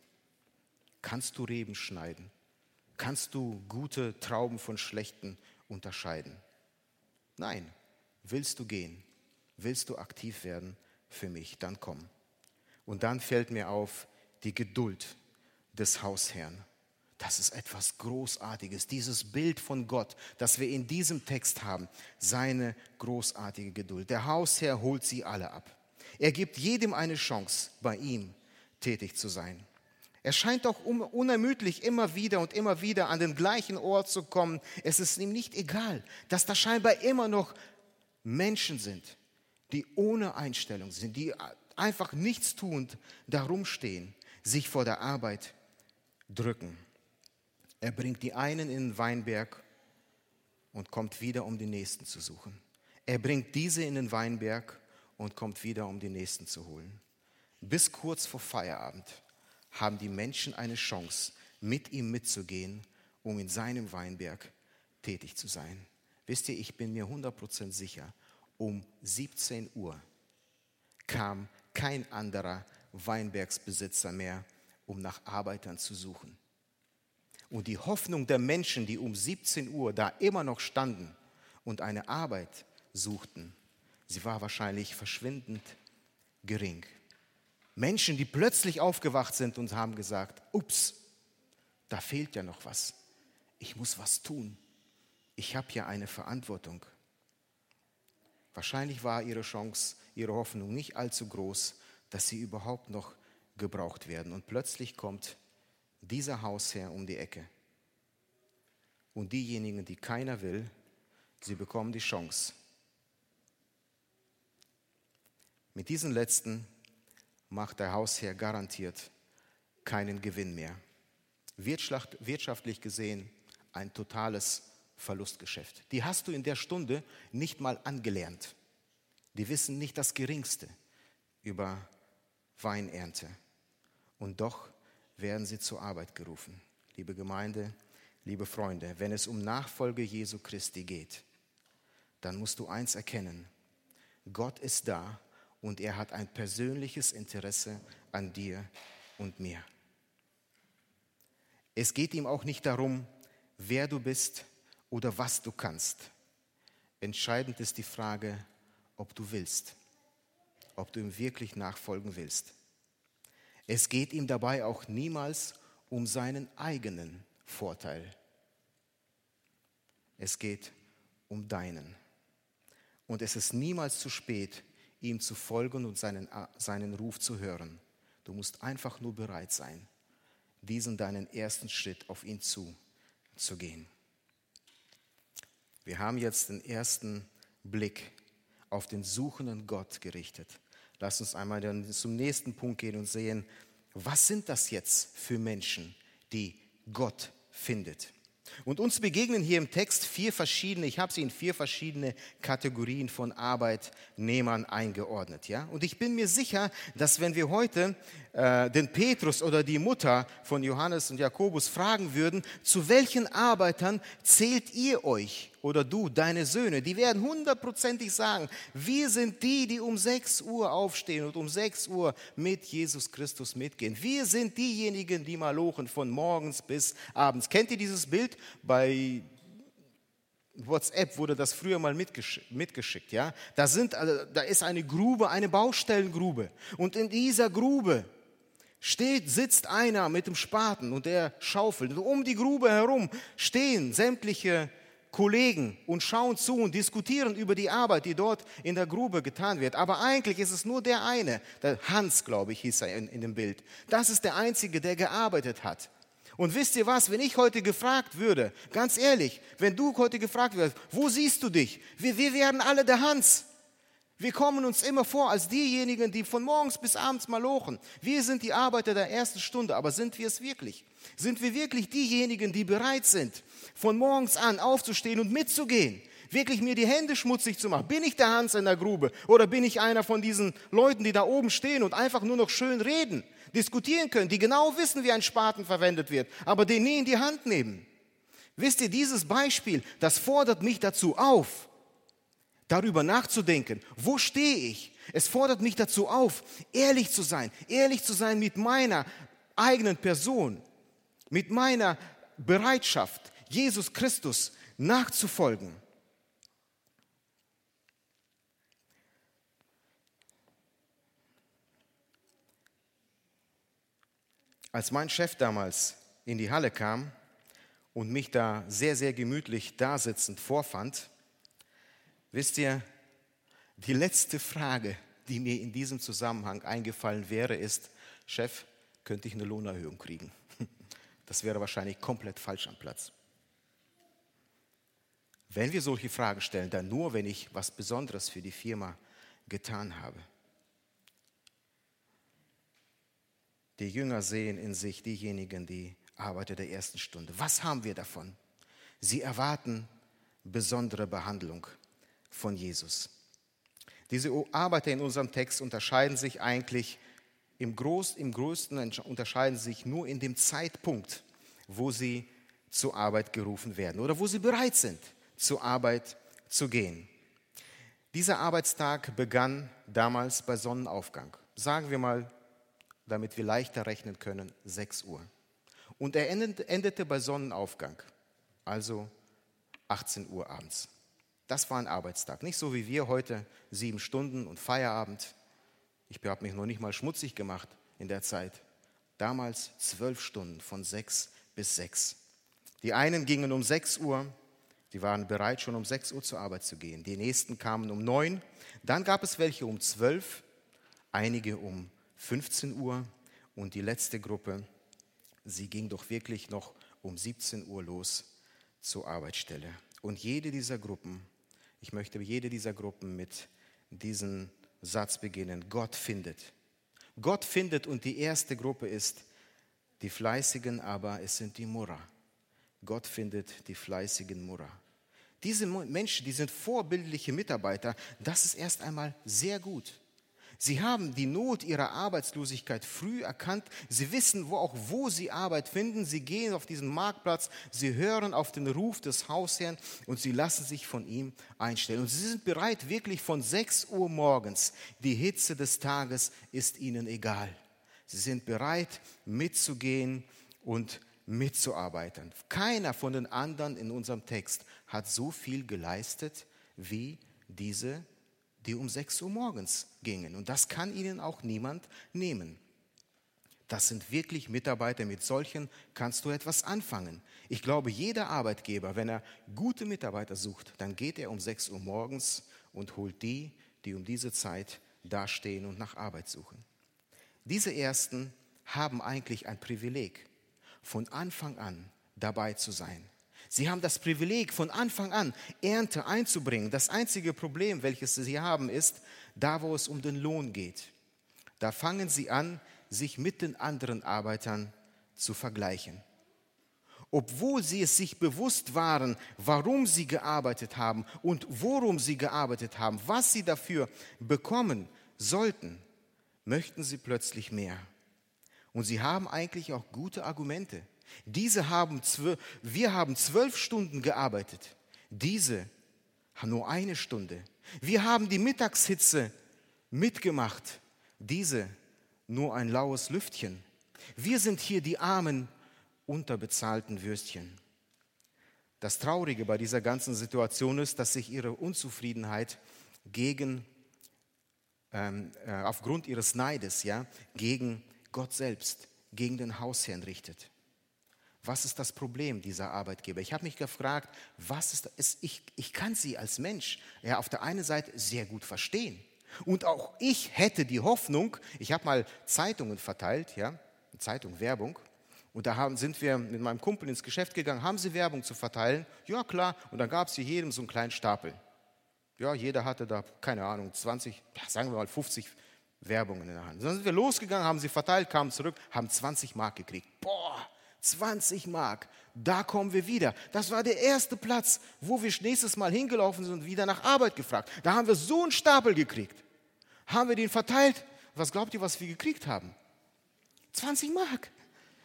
Kannst du Reben schneiden? Kannst du gute Trauben von schlechten unterscheiden? Nein. Willst du gehen? Willst du aktiv werden für mich? Dann komm. Und dann fällt mir auf die Geduld des Hausherrn. Das ist etwas Großartiges, dieses Bild von Gott, das wir in diesem Text haben, seine großartige Geduld. Der Hausherr holt sie alle ab. Er gibt jedem eine Chance, bei ihm tätig zu sein. Er scheint auch unermüdlich immer wieder und immer wieder an den gleichen Ort zu kommen. Es ist ihm nicht egal, dass da scheinbar immer noch Menschen sind, die ohne Einstellung sind, die einfach nichts tun, darum stehen, sich vor der Arbeit drücken. Er bringt die einen in den Weinberg und kommt wieder, um die nächsten zu suchen. Er bringt diese in den Weinberg und kommt wieder, um die nächsten zu holen. Bis kurz vor Feierabend haben die Menschen eine Chance, mit ihm mitzugehen, um in seinem Weinberg tätig zu sein. Wisst ihr, ich bin mir 100% sicher, um 17 Uhr kam kein anderer Weinbergsbesitzer mehr, um nach Arbeitern zu suchen. Und die Hoffnung der Menschen, die um 17 Uhr da immer noch standen und eine Arbeit suchten, sie war wahrscheinlich verschwindend gering. Menschen, die plötzlich aufgewacht sind und haben gesagt, ups, da fehlt ja noch was. Ich muss was tun. Ich habe ja eine Verantwortung. Wahrscheinlich war ihre Chance, ihre Hoffnung nicht allzu groß, dass sie überhaupt noch gebraucht werden. Und plötzlich kommt dieser Hausherr um die Ecke. Und diejenigen, die keiner will, sie bekommen die Chance. Mit diesen letzten macht der Hausherr garantiert keinen Gewinn mehr. Wirtschaftlich gesehen ein totales Verlustgeschäft. Die hast du in der Stunde nicht mal angelernt. Die wissen nicht das Geringste über Weinernte. Und doch werden sie zur Arbeit gerufen. Liebe Gemeinde, liebe Freunde, wenn es um Nachfolge Jesu Christi geht, dann musst du eins erkennen. Gott ist da und er hat ein persönliches Interesse an dir und mir. Es geht ihm auch nicht darum, wer du bist oder was du kannst. Entscheidend ist die Frage, ob du willst, ob du ihm wirklich nachfolgen willst. Es geht ihm dabei auch niemals um seinen eigenen Vorteil. Es geht um deinen. Und es ist niemals zu spät, ihm zu folgen und seinen, seinen Ruf zu hören. Du musst einfach nur bereit sein, diesen deinen ersten Schritt auf ihn zu, zu gehen. Wir haben jetzt den ersten Blick auf den suchenden Gott gerichtet. Lass uns einmal dann zum nächsten Punkt gehen und sehen, was sind das jetzt für Menschen, die Gott findet? Und uns begegnen hier im Text vier verschiedene, ich habe sie in vier verschiedene Kategorien von Arbeitnehmern eingeordnet. Ja? Und ich bin mir sicher, dass wenn wir heute äh, den Petrus oder die Mutter von Johannes und Jakobus fragen würden, zu welchen Arbeitern zählt ihr euch oder du, deine Söhne, die werden hundertprozentig sagen, wir sind die, die um 6 Uhr aufstehen und um 6 Uhr mit Jesus Christus mitgehen. Wir sind diejenigen, die malochen von morgens bis abends. Kennt ihr dieses Bild? Bei WhatsApp wurde das früher mal mitgeschickt, ja? Da, sind, also, da ist eine Grube, eine Baustellengrube. Und in dieser Grube steht, sitzt einer mit dem Spaten und der schaufelt. Und um die Grube herum stehen sämtliche Kollegen und schauen zu und diskutieren über die Arbeit, die dort in der Grube getan wird. Aber eigentlich ist es nur der eine, der Hans, glaube ich, hieß er in, in dem Bild. Das ist der Einzige, der gearbeitet hat. Und wisst ihr was, wenn ich heute gefragt würde, ganz ehrlich, wenn du heute gefragt wirst, wo siehst du dich? Wir, wir werden alle der Hans. Wir kommen uns immer vor als diejenigen, die von morgens bis abends mal lochen. Wir sind die Arbeiter der ersten Stunde, aber sind wir es wirklich? Sind wir wirklich diejenigen, die bereit sind, von morgens an aufzustehen und mitzugehen? Wirklich mir die Hände schmutzig zu machen? Bin ich der Hans in der Grube oder bin ich einer von diesen Leuten, die da oben stehen und einfach nur noch schön reden, diskutieren können, die genau wissen, wie ein Spaten verwendet wird, aber den nie in die Hand nehmen? Wisst ihr, dieses Beispiel, das fordert mich dazu auf, darüber nachzudenken, wo stehe ich? Es fordert mich dazu auf, ehrlich zu sein, ehrlich zu sein mit meiner eigenen Person, mit meiner Bereitschaft, Jesus Christus nachzufolgen. Als mein Chef damals in die Halle kam und mich da sehr, sehr gemütlich dasitzend vorfand, wisst ihr, die letzte Frage, die mir in diesem Zusammenhang eingefallen wäre, ist, Chef, könnte ich eine Lohnerhöhung kriegen? Das wäre wahrscheinlich komplett falsch am Platz. Wenn wir solche Fragen stellen, dann nur, wenn ich was Besonderes für die Firma getan habe. Die Jünger sehen in sich diejenigen, die Arbeiter der ersten Stunde. Was haben wir davon? Sie erwarten besondere Behandlung von Jesus. Diese Arbeiter in unserem Text unterscheiden sich eigentlich im, Groß, im Größten unterscheiden sich nur in dem Zeitpunkt, wo sie zur Arbeit gerufen werden oder wo sie bereit sind, zur Arbeit zu gehen. Dieser Arbeitstag begann damals bei Sonnenaufgang. Sagen wir mal, damit wir leichter rechnen können, 6 Uhr. Und er endete bei Sonnenaufgang, also 18 Uhr abends. Das war ein Arbeitstag. Nicht so wie wir heute, sieben Stunden und Feierabend. Ich habe mich noch nicht mal schmutzig gemacht in der Zeit. Damals zwölf Stunden von sechs bis sechs. Die einen gingen um 6 Uhr, die waren bereit, schon um 6 Uhr zur Arbeit zu gehen. Die nächsten kamen um 9. Dann gab es welche um 12, einige um 15 Uhr und die letzte Gruppe, sie ging doch wirklich noch um 17 Uhr los zur Arbeitsstelle. Und jede dieser Gruppen, ich möchte jede dieser Gruppen mit diesem Satz beginnen, Gott findet. Gott findet und die erste Gruppe ist die Fleißigen, aber es sind die Murrer. Gott findet die fleißigen Murrer. Diese Menschen, die sind vorbildliche Mitarbeiter, das ist erst einmal sehr gut. Sie haben die Not ihrer Arbeitslosigkeit früh erkannt. Sie wissen wo auch, wo sie Arbeit finden. Sie gehen auf diesen Marktplatz. Sie hören auf den Ruf des Hausherrn und sie lassen sich von ihm einstellen. Und sie sind bereit, wirklich von 6 Uhr morgens. Die Hitze des Tages ist ihnen egal. Sie sind bereit, mitzugehen und mitzuarbeiten. Keiner von den anderen in unserem Text hat so viel geleistet wie diese, die um 6 Uhr morgens gingen. Und das kann ihnen auch niemand nehmen. Das sind wirklich Mitarbeiter, mit solchen kannst du etwas anfangen. Ich glaube, jeder Arbeitgeber, wenn er gute Mitarbeiter sucht, dann geht er um 6 Uhr morgens und holt die, die um diese Zeit dastehen und nach Arbeit suchen. Diese Ersten haben eigentlich ein Privileg von Anfang an dabei zu sein. Sie haben das Privileg, von Anfang an Ernte einzubringen. Das einzige Problem, welches sie haben, ist, da wo es um den Lohn geht. Da fangen sie an, sich mit den anderen Arbeitern zu vergleichen. Obwohl sie es sich bewusst waren, warum sie gearbeitet haben und worum sie gearbeitet haben, was sie dafür bekommen sollten, möchten sie plötzlich mehr. Und sie haben eigentlich auch gute Argumente. Diese haben zwölf, wir haben zwölf Stunden gearbeitet. Diese haben nur eine Stunde. Wir haben die Mittagshitze mitgemacht. Diese nur ein laues Lüftchen. Wir sind hier die armen, unterbezahlten Würstchen. Das Traurige bei dieser ganzen Situation ist, dass sich ihre Unzufriedenheit gegen, ähm, äh, aufgrund ihres Neides, ja, gegen Gott selbst gegen den Hausherrn richtet. Was ist das Problem dieser Arbeitgeber? Ich habe mich gefragt, was ist das? Ich, ich kann sie als Mensch ja, auf der einen Seite sehr gut verstehen. Und auch ich hätte die Hoffnung, ich habe mal Zeitungen verteilt, ja, Zeitung, Werbung. Und da haben, sind wir mit meinem Kumpel ins Geschäft gegangen, haben sie Werbung zu verteilen? Ja, klar. Und dann gab es hier jedem so einen kleinen Stapel. Ja, jeder hatte da, keine Ahnung, 20, sagen wir mal 50 Werbungen in der Hand. Dann sind wir losgegangen, haben sie verteilt, kamen zurück, haben 20 Mark gekriegt. Boah, 20 Mark, da kommen wir wieder. Das war der erste Platz, wo wir nächstes Mal hingelaufen sind und wieder nach Arbeit gefragt. Da haben wir so einen Stapel gekriegt. Haben wir den verteilt. Was glaubt ihr, was wir gekriegt haben? 20 Mark.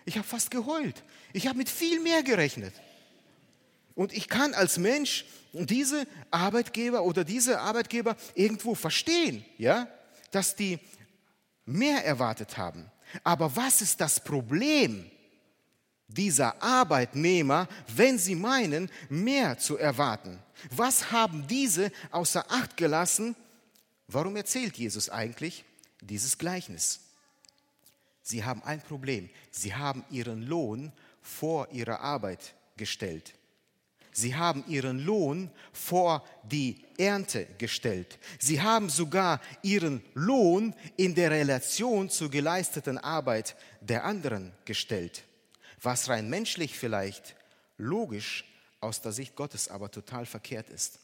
Ich habe fast geheult. Ich habe mit viel mehr gerechnet. Und ich kann als Mensch diese Arbeitgeber oder diese Arbeitgeber irgendwo verstehen, ja? dass die mehr erwartet haben. Aber was ist das Problem dieser Arbeitnehmer, wenn sie meinen, mehr zu erwarten? Was haben diese außer Acht gelassen? Warum erzählt Jesus eigentlich dieses Gleichnis? Sie haben ein Problem. Sie haben ihren Lohn vor ihrer Arbeit gestellt. Sie haben ihren Lohn vor die Ernte gestellt. Sie haben sogar ihren Lohn in der Relation zur geleisteten Arbeit der anderen gestellt. Was rein menschlich vielleicht logisch aus der Sicht Gottes aber total verkehrt ist.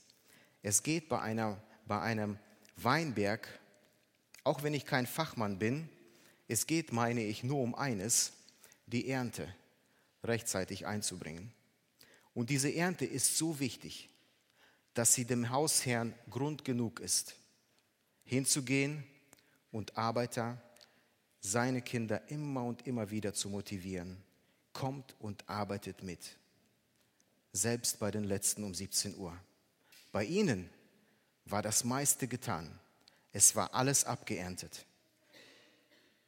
Es geht bei, einer, bei einem Weinberg, auch wenn ich kein Fachmann bin, es geht, meine ich, nur um eines, die Ernte. rechtzeitig einzubringen. Und diese Ernte ist so wichtig, dass sie dem Hausherrn Grund genug ist, hinzugehen und Arbeiter, seine Kinder immer und immer wieder zu motivieren. Kommt und arbeitet mit. Selbst bei den letzten um 17 Uhr. Bei ihnen war das meiste getan. Es war alles abgeerntet.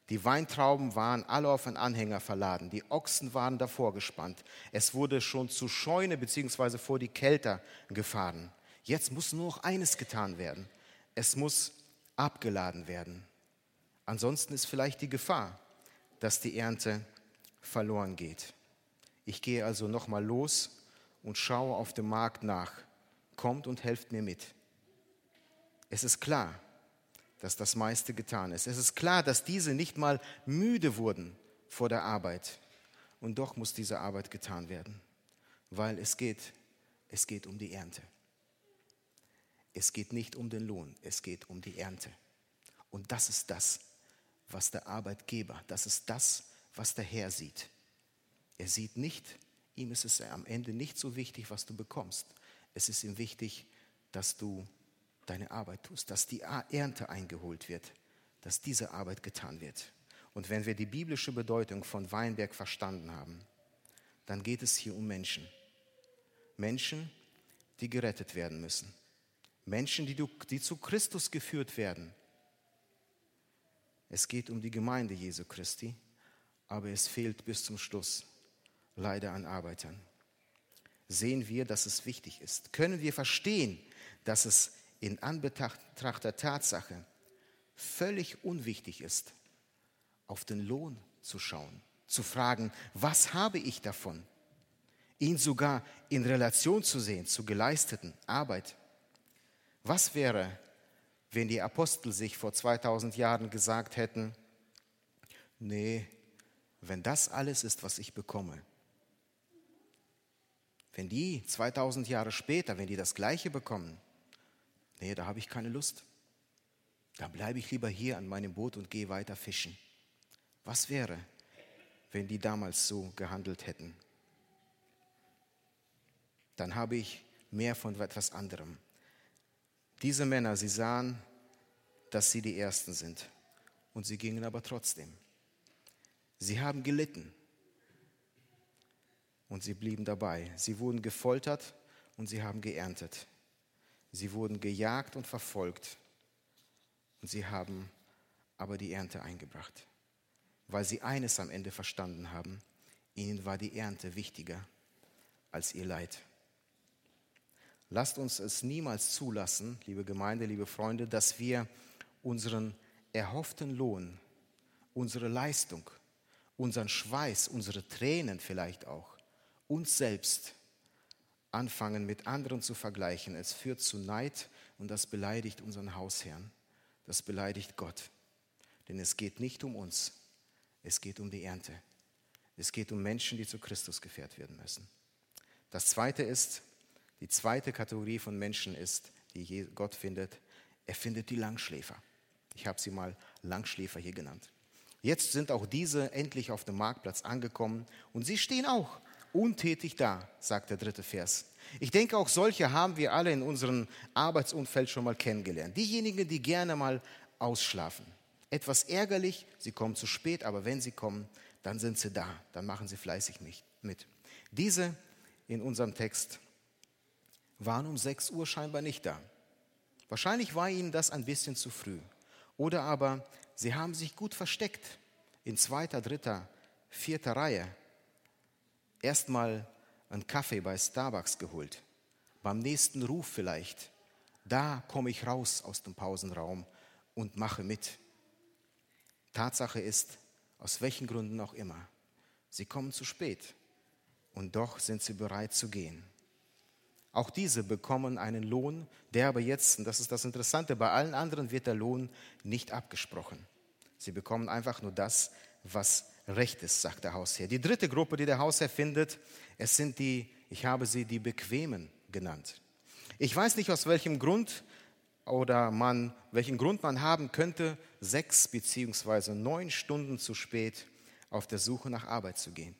Die Weintrauben waren alle auf einen Anhänger verladen. Die Ochsen waren davor gespannt. Es wurde schon zu Scheune bzw. vor die Kälter gefahren. Jetzt muss nur noch eines getan werden. Es muss abgeladen werden. Ansonsten ist vielleicht die Gefahr, dass die Ernte verloren geht. Ich gehe also nochmal los und schaue auf dem Markt nach. Kommt und helft mir mit. Es ist klar, dass das meiste getan ist. Es ist klar, dass diese nicht mal müde wurden vor der Arbeit. Und doch muss diese Arbeit getan werden, weil es geht, es geht um die Ernte. Es geht nicht um den Lohn, es geht um die Ernte. Und das ist das, was der Arbeitgeber, das ist das, was der Herr sieht. Er sieht nicht, ihm ist es am Ende nicht so wichtig, was du bekommst. Es ist ihm wichtig, dass du deine Arbeit tust, dass die Ernte eingeholt wird, dass diese Arbeit getan wird. Und wenn wir die biblische Bedeutung von Weinberg verstanden haben, dann geht es hier um Menschen. Menschen, die gerettet werden müssen. Menschen, die, du, die zu Christus geführt werden. Es geht um die Gemeinde Jesu Christi, aber es fehlt bis zum Schluss leider an Arbeitern. Sehen wir, dass es wichtig ist? Können wir verstehen, dass es in Anbetracht der Tatsache völlig unwichtig ist, auf den Lohn zu schauen, zu fragen, was habe ich davon? Ihn sogar in Relation zu sehen zu geleisteten Arbeit. Was wäre, wenn die Apostel sich vor 2000 Jahren gesagt hätten, nee, wenn das alles ist, was ich bekomme, wenn die 2000 Jahre später, wenn die das Gleiche bekommen, nee, da habe ich keine Lust. Dann bleibe ich lieber hier an meinem Boot und gehe weiter fischen. Was wäre, wenn die damals so gehandelt hätten? Dann habe ich mehr von etwas anderem. Diese Männer, sie sahen, dass sie die Ersten sind und sie gingen aber trotzdem. Sie haben gelitten und sie blieben dabei. Sie wurden gefoltert und sie haben geerntet. Sie wurden gejagt und verfolgt und sie haben aber die Ernte eingebracht, weil sie eines am Ende verstanden haben, ihnen war die Ernte wichtiger als ihr Leid. Lasst uns es niemals zulassen, liebe Gemeinde, liebe Freunde, dass wir unseren erhofften Lohn, unsere Leistung, unseren Schweiß, unsere Tränen vielleicht auch, uns selbst anfangen mit anderen zu vergleichen. Es führt zu Neid und das beleidigt unseren Hausherrn. Das beleidigt Gott. Denn es geht nicht um uns, es geht um die Ernte. Es geht um Menschen, die zu Christus geführt werden müssen. Das zweite ist, die zweite Kategorie von Menschen ist, die Gott findet, er findet die Langschläfer. Ich habe sie mal Langschläfer hier genannt. Jetzt sind auch diese endlich auf dem Marktplatz angekommen und sie stehen auch untätig da, sagt der dritte Vers. Ich denke, auch solche haben wir alle in unserem Arbeitsumfeld schon mal kennengelernt. Diejenigen, die gerne mal ausschlafen. Etwas ärgerlich, sie kommen zu spät, aber wenn sie kommen, dann sind sie da, dann machen sie fleißig mit. Diese in unserem Text waren um 6 Uhr scheinbar nicht da. Wahrscheinlich war ihnen das ein bisschen zu früh. Oder aber sie haben sich gut versteckt in zweiter, dritter, vierter Reihe erstmal einen Kaffee bei Starbucks geholt. Beim nächsten Ruf vielleicht, da komme ich raus aus dem Pausenraum und mache mit. Tatsache ist, aus welchen Gründen auch immer, sie kommen zu spät und doch sind sie bereit zu gehen. Auch diese bekommen einen Lohn, der aber jetzt, und das ist das Interessante, bei allen anderen wird der Lohn nicht abgesprochen. Sie bekommen einfach nur das, was recht ist, sagt der Hausherr. Die dritte Gruppe, die der Hausherr findet, es sind die, ich habe sie die Bequemen genannt. Ich weiß nicht, aus welchem Grund oder man, welchen Grund man haben könnte, sechs beziehungsweise neun Stunden zu spät auf der Suche nach Arbeit zu gehen.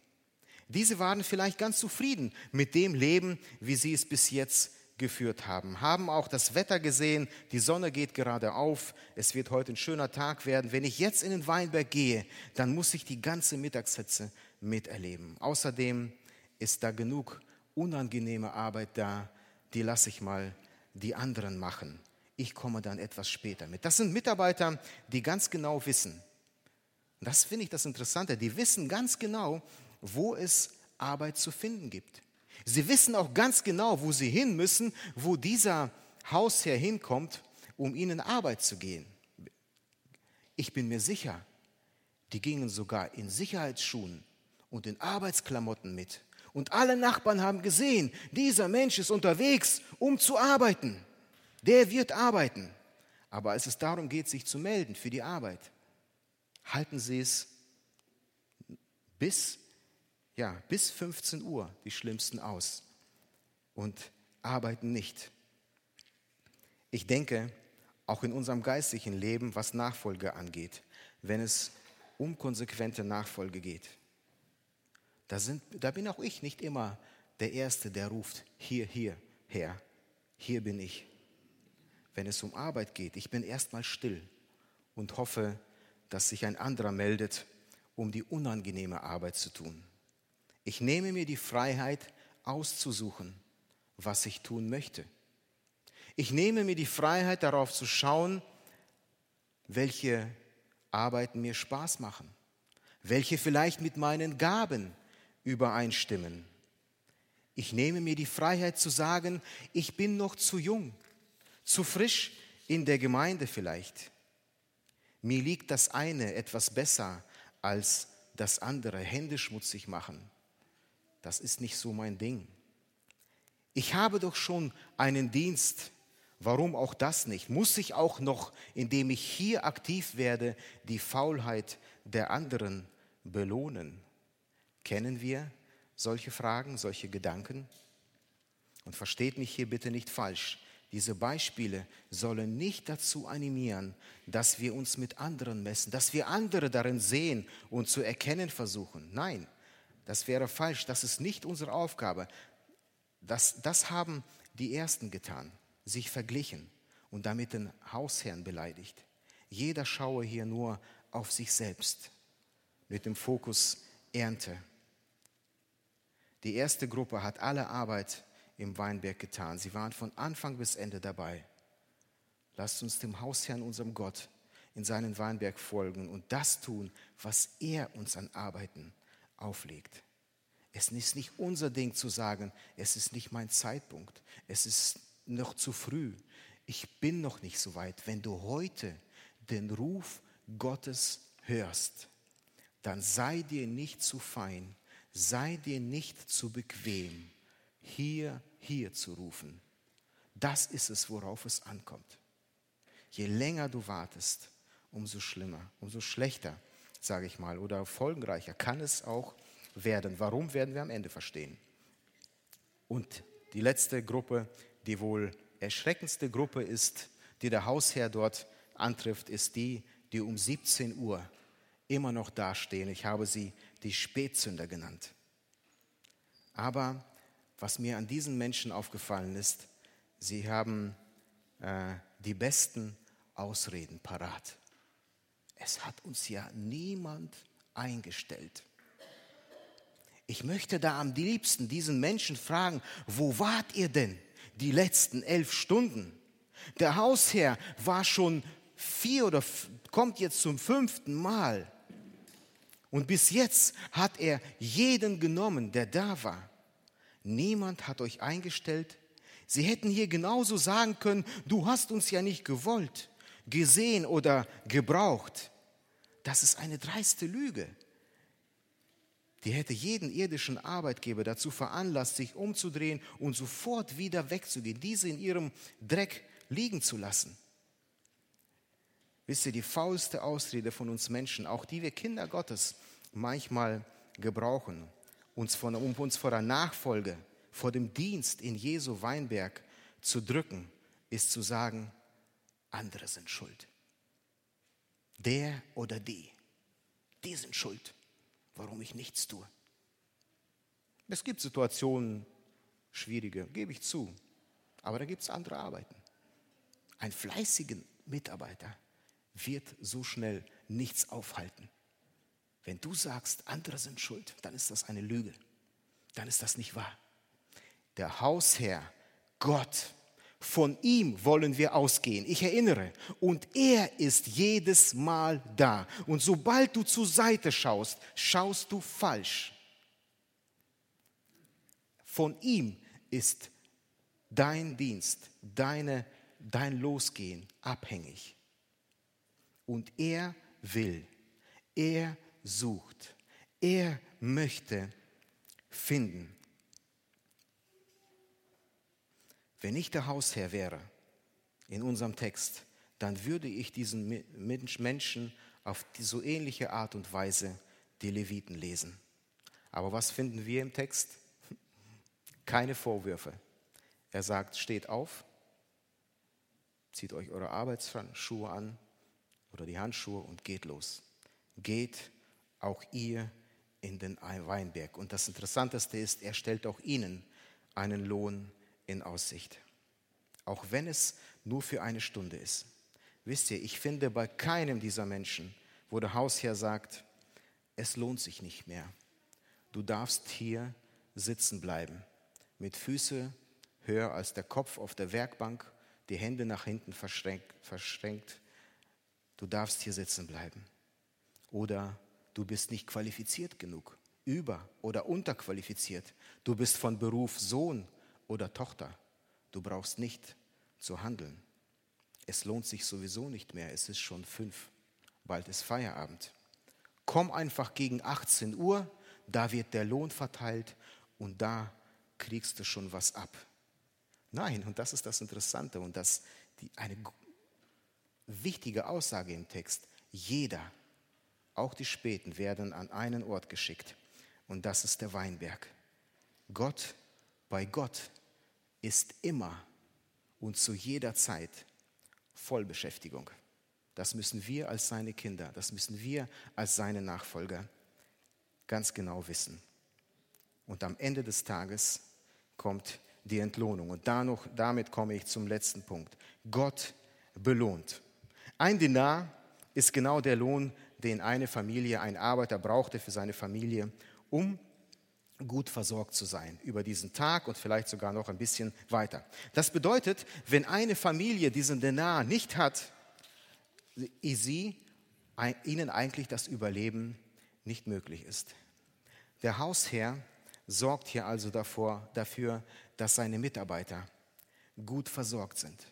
Diese waren vielleicht ganz zufrieden mit dem Leben, wie sie es bis jetzt geführt haben, haben auch das Wetter gesehen, die Sonne geht gerade auf, es wird heute ein schöner Tag werden. Wenn ich jetzt in den Weinberg gehe, dann muss ich die ganze Mittagshitze miterleben. Außerdem ist da genug unangenehme Arbeit da, die lasse ich mal die anderen machen. Ich komme dann etwas später mit. Das sind Mitarbeiter, die ganz genau wissen. Das finde ich das Interessante. Die wissen ganz genau, wo es Arbeit zu finden gibt. Sie wissen auch ganz genau, wo sie hin müssen, wo dieser Hausherr hinkommt, um ihnen Arbeit zu gehen. Ich bin mir sicher, die gingen sogar in Sicherheitsschuhen und in Arbeitsklamotten mit. Und alle Nachbarn haben gesehen, dieser Mensch ist unterwegs, um zu arbeiten. Der wird arbeiten. Aber als es darum geht, sich zu melden für die Arbeit, halten Sie es bis ja, bis 15 Uhr die schlimmsten aus und arbeiten nicht. Ich denke, auch in unserem geistlichen Leben, was Nachfolge angeht, wenn es um konsequente Nachfolge geht, da, sind, da bin auch ich nicht immer der Erste, der ruft, hier, hier, her, hier bin ich. Wenn es um Arbeit geht, ich bin erstmal still und hoffe, dass sich ein anderer meldet, um die unangenehme Arbeit zu tun. Ich nehme mir die Freiheit auszusuchen, was ich tun möchte. Ich nehme mir die Freiheit darauf zu schauen, welche Arbeiten mir Spaß machen, welche vielleicht mit meinen Gaben übereinstimmen. Ich nehme mir die Freiheit zu sagen, ich bin noch zu jung, zu frisch in der Gemeinde vielleicht. Mir liegt das eine etwas besser als das andere, Hände schmutzig machen das ist nicht so mein Ding. Ich habe doch schon einen Dienst. Warum auch das nicht? Muss ich auch noch, indem ich hier aktiv werde, die Faulheit der anderen belohnen? Kennen wir solche Fragen, solche Gedanken? Und versteht mich hier bitte nicht falsch. Diese Beispiele sollen nicht dazu animieren, dass wir uns mit anderen messen, dass wir andere darin sehen und zu erkennen versuchen. Nein, das wäre falsch, das ist nicht unsere Aufgabe. Das, das haben die Ersten getan, sich verglichen und damit den Hausherrn beleidigt. Jeder schaue hier nur auf sich selbst mit dem Fokus Ernte. Die erste Gruppe hat alle Arbeit im Weinberg getan. Sie waren von Anfang bis Ende dabei. Lasst uns dem Hausherrn, unserem Gott, in seinen Weinberg folgen und das tun, was er uns an Arbeiten auflegt. Es ist nicht unser Ding zu sagen, es ist nicht mein Zeitpunkt, es ist noch zu früh, ich bin noch nicht so weit. Wenn du heute den Ruf Gottes hörst, dann sei dir nicht zu fein, sei dir nicht zu bequem, hier, hier zu rufen. Das ist es, worauf es ankommt. Je länger du wartest, umso schlimmer, umso schlechter sage ich mal, oder folgenreicher kann es auch werden. Warum werden wir am Ende verstehen? Und die letzte Gruppe, die wohl erschreckendste Gruppe ist, die der Hausherr dort antrifft, ist die, die um 17 Uhr immer noch dastehen. Ich habe sie die Spätzünder genannt. Aber was mir an diesen Menschen aufgefallen ist, sie haben äh, die besten Ausreden parat. Es hat uns ja niemand eingestellt. Ich möchte da am liebsten diesen Menschen fragen, wo wart ihr denn die letzten elf Stunden? Der Hausherr war schon vier oder kommt jetzt zum fünften Mal. Und bis jetzt hat er jeden genommen, der da war. Niemand hat euch eingestellt. Sie hätten hier genauso sagen können, du hast uns ja nicht gewollt gesehen oder gebraucht. Das ist eine dreiste Lüge. Die hätte jeden irdischen Arbeitgeber dazu veranlasst, sich umzudrehen und sofort wieder wegzugehen, diese in ihrem Dreck liegen zu lassen. Wisst ihr, die faulste Ausrede von uns Menschen, auch die wir Kinder Gottes manchmal gebrauchen, uns von, um uns vor der Nachfolge, vor dem Dienst in Jesu Weinberg zu drücken, ist zu sagen, andere sind schuld. Der oder die, die sind schuld, warum ich nichts tue. Es gibt Situationen, schwierige, gebe ich zu, aber da gibt es andere Arbeiten. Ein fleißiger Mitarbeiter wird so schnell nichts aufhalten. Wenn du sagst, andere sind schuld, dann ist das eine Lüge. Dann ist das nicht wahr. Der Hausherr, Gott, von ihm wollen wir ausgehen. Ich erinnere, und er ist jedes Mal da. Und sobald du zur Seite schaust, schaust du falsch. Von ihm ist dein Dienst, deine, dein Losgehen abhängig. Und er will, er sucht, er möchte finden. Wenn ich der Hausherr wäre in unserem Text, dann würde ich diesen Menschen auf so ähnliche Art und Weise die Leviten lesen. Aber was finden wir im Text? Keine Vorwürfe. Er sagt, steht auf, zieht euch eure Arbeitsschuhe an oder die Handschuhe und geht los. Geht auch ihr in den Weinberg. Und das Interessanteste ist, er stellt auch ihnen einen Lohn in Aussicht. Auch wenn es nur für eine Stunde ist. Wisst ihr, ich finde bei keinem dieser Menschen, wo der Hausherr sagt, es lohnt sich nicht mehr. Du darfst hier sitzen bleiben mit Füße höher als der Kopf auf der Werkbank, die Hände nach hinten verschränkt. Du darfst hier sitzen bleiben. Oder du bist nicht qualifiziert genug, über- oder unterqualifiziert. Du bist von Beruf Sohn oder Tochter. Du brauchst nicht zu handeln. Es lohnt sich sowieso nicht mehr. Es ist schon fünf. Bald ist Feierabend. Komm einfach gegen 18 Uhr, da wird der Lohn verteilt und da kriegst du schon was ab. Nein, und das ist das Interessante und das die, eine wichtige Aussage im Text. Jeder, auch die Späten, werden an einen Ort geschickt und das ist der Weinberg. Gott, bei Gott ist immer und zu jeder Zeit Vollbeschäftigung. Das müssen wir als seine Kinder, das müssen wir als seine Nachfolger ganz genau wissen. Und am Ende des Tages kommt die Entlohnung. Und noch, damit komme ich zum letzten Punkt. Gott belohnt. Ein Dinar ist genau der Lohn, den eine Familie, ein Arbeiter brauchte für seine Familie, um gut versorgt zu sein über diesen Tag und vielleicht sogar noch ein bisschen weiter. Das bedeutet, wenn eine Familie diesen Denar nicht hat, sie, ihnen eigentlich das Überleben nicht möglich ist. Der Hausherr sorgt hier also davor, dafür, dass seine Mitarbeiter gut versorgt sind,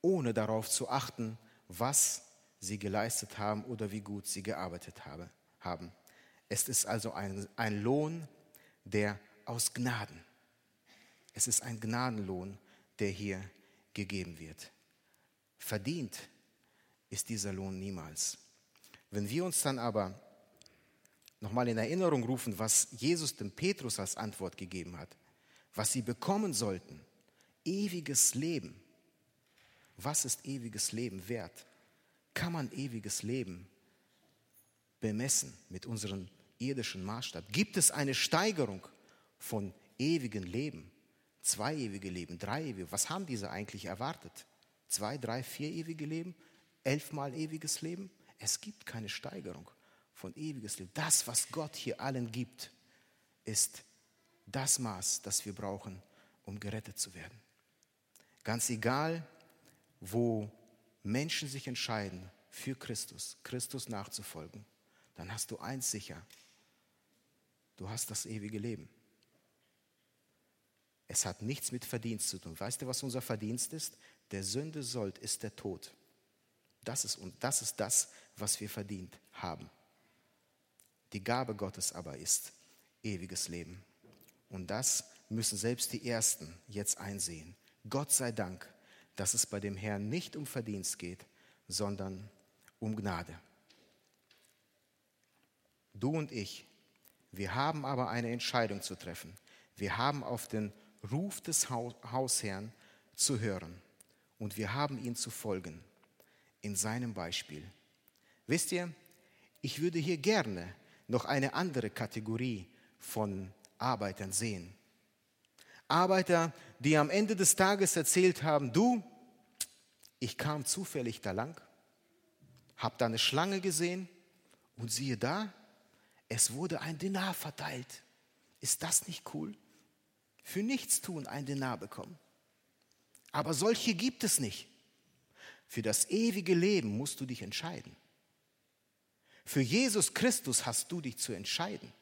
ohne darauf zu achten, was sie geleistet haben oder wie gut sie gearbeitet habe, haben. Es ist also ein, ein Lohn, der aus Gnaden. Es ist ein Gnadenlohn, der hier gegeben wird. Verdient ist dieser Lohn niemals. Wenn wir uns dann aber nochmal in Erinnerung rufen, was Jesus dem Petrus als Antwort gegeben hat, was sie bekommen sollten. Ewiges Leben. Was ist ewiges Leben wert? Kann man ewiges Leben bemessen mit unserem irdischen Maßstab? Gibt es eine Steigerung von ewigen Leben? Zwei ewige Leben, drei ewige. Was haben diese eigentlich erwartet? Zwei, drei, vier ewige Leben? Elfmal ewiges Leben? Es gibt keine Steigerung von ewiges Leben. Das, was Gott hier allen gibt, ist das Maß, das wir brauchen, um gerettet zu werden. Ganz egal, wo Menschen sich entscheiden, für Christus, Christus nachzufolgen, dann hast du eins sicher. Du hast das ewige Leben. Es hat nichts mit Verdienst zu tun. Weißt du, was unser Verdienst ist? Der Sünde sollt ist der Tod. Das ist, und das ist das, was wir verdient haben. Die Gabe Gottes aber ist ewiges Leben. Und das müssen selbst die Ersten jetzt einsehen. Gott sei Dank, dass es bei dem Herrn nicht um Verdienst geht, sondern um Gnade. Du und ich, wir haben aber eine Entscheidung zu treffen. Wir haben auf den Ruf des Hausherrn zu hören und wir haben ihn zu folgen in seinem Beispiel. Wisst ihr, ich würde hier gerne noch eine andere Kategorie von Arbeitern sehen. Arbeiter, die am Ende des Tages erzählt haben, du, ich kam zufällig da lang, habe da eine Schlange gesehen und siehe da, es wurde ein Denar verteilt. Ist das nicht cool? Für nichts tun ein Denar bekommen. Aber solche gibt es nicht. Für das ewige Leben musst du dich entscheiden. Für Jesus Christus hast du dich zu entscheiden.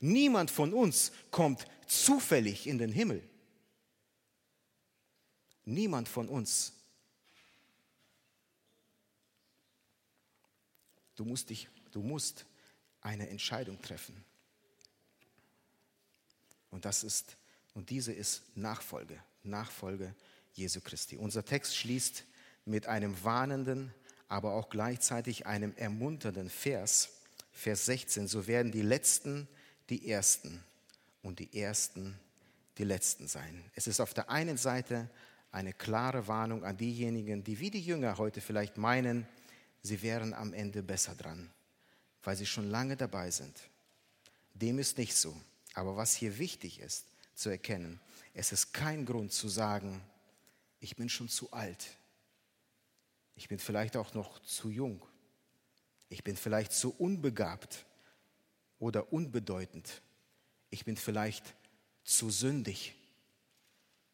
Niemand von uns kommt zufällig in den Himmel. Niemand von uns. Du musst, dich, du musst eine Entscheidung treffen. Und das ist, und diese ist Nachfolge, Nachfolge Jesu Christi. Unser Text schließt mit einem warnenden, aber auch gleichzeitig einem ermunternden Vers, Vers 16. So werden die Letzten die Ersten und die Ersten die Letzten sein. Es ist auf der einen Seite eine klare Warnung an diejenigen, die wie die Jünger heute vielleicht meinen, sie wären am Ende besser dran, weil sie schon lange dabei sind. Dem ist nicht so. Aber was hier wichtig ist zu erkennen, es ist kein Grund zu sagen, ich bin schon zu alt. Ich bin vielleicht auch noch zu jung. Ich bin vielleicht zu unbegabt oder unbedeutend. Ich bin vielleicht zu sündig,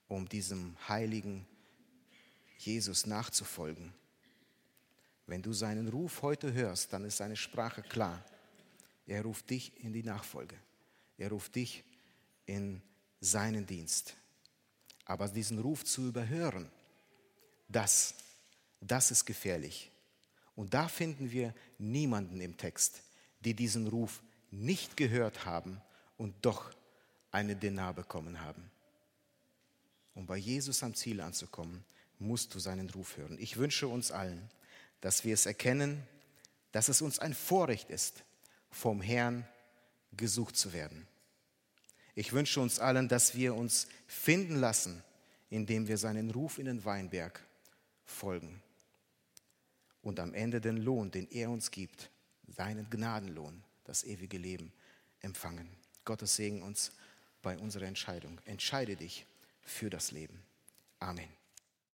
um diesem heiligen Jesus nachzufolgen. Wenn du seinen Ruf heute hörst, dann ist seine Sprache klar. Er ruft dich in die Nachfolge. Er ruft dich in seinen Dienst. Aber diesen Ruf zu überhören, das, das ist gefährlich. Und da finden wir niemanden im Text, die diesen Ruf nicht gehört haben und doch eine Denar bekommen haben. Um bei Jesus am Ziel anzukommen, musst du seinen Ruf hören. Ich wünsche uns allen, dass wir es erkennen, dass es uns ein Vorrecht ist, vom Herrn gesucht zu werden. Ich wünsche uns allen, dass wir uns finden lassen, indem wir seinen Ruf in den Weinberg folgen und am Ende den Lohn, den er uns gibt, seinen Gnadenlohn, das ewige Leben empfangen. Gottes Segen uns bei unserer Entscheidung. Entscheide dich für das Leben. Amen.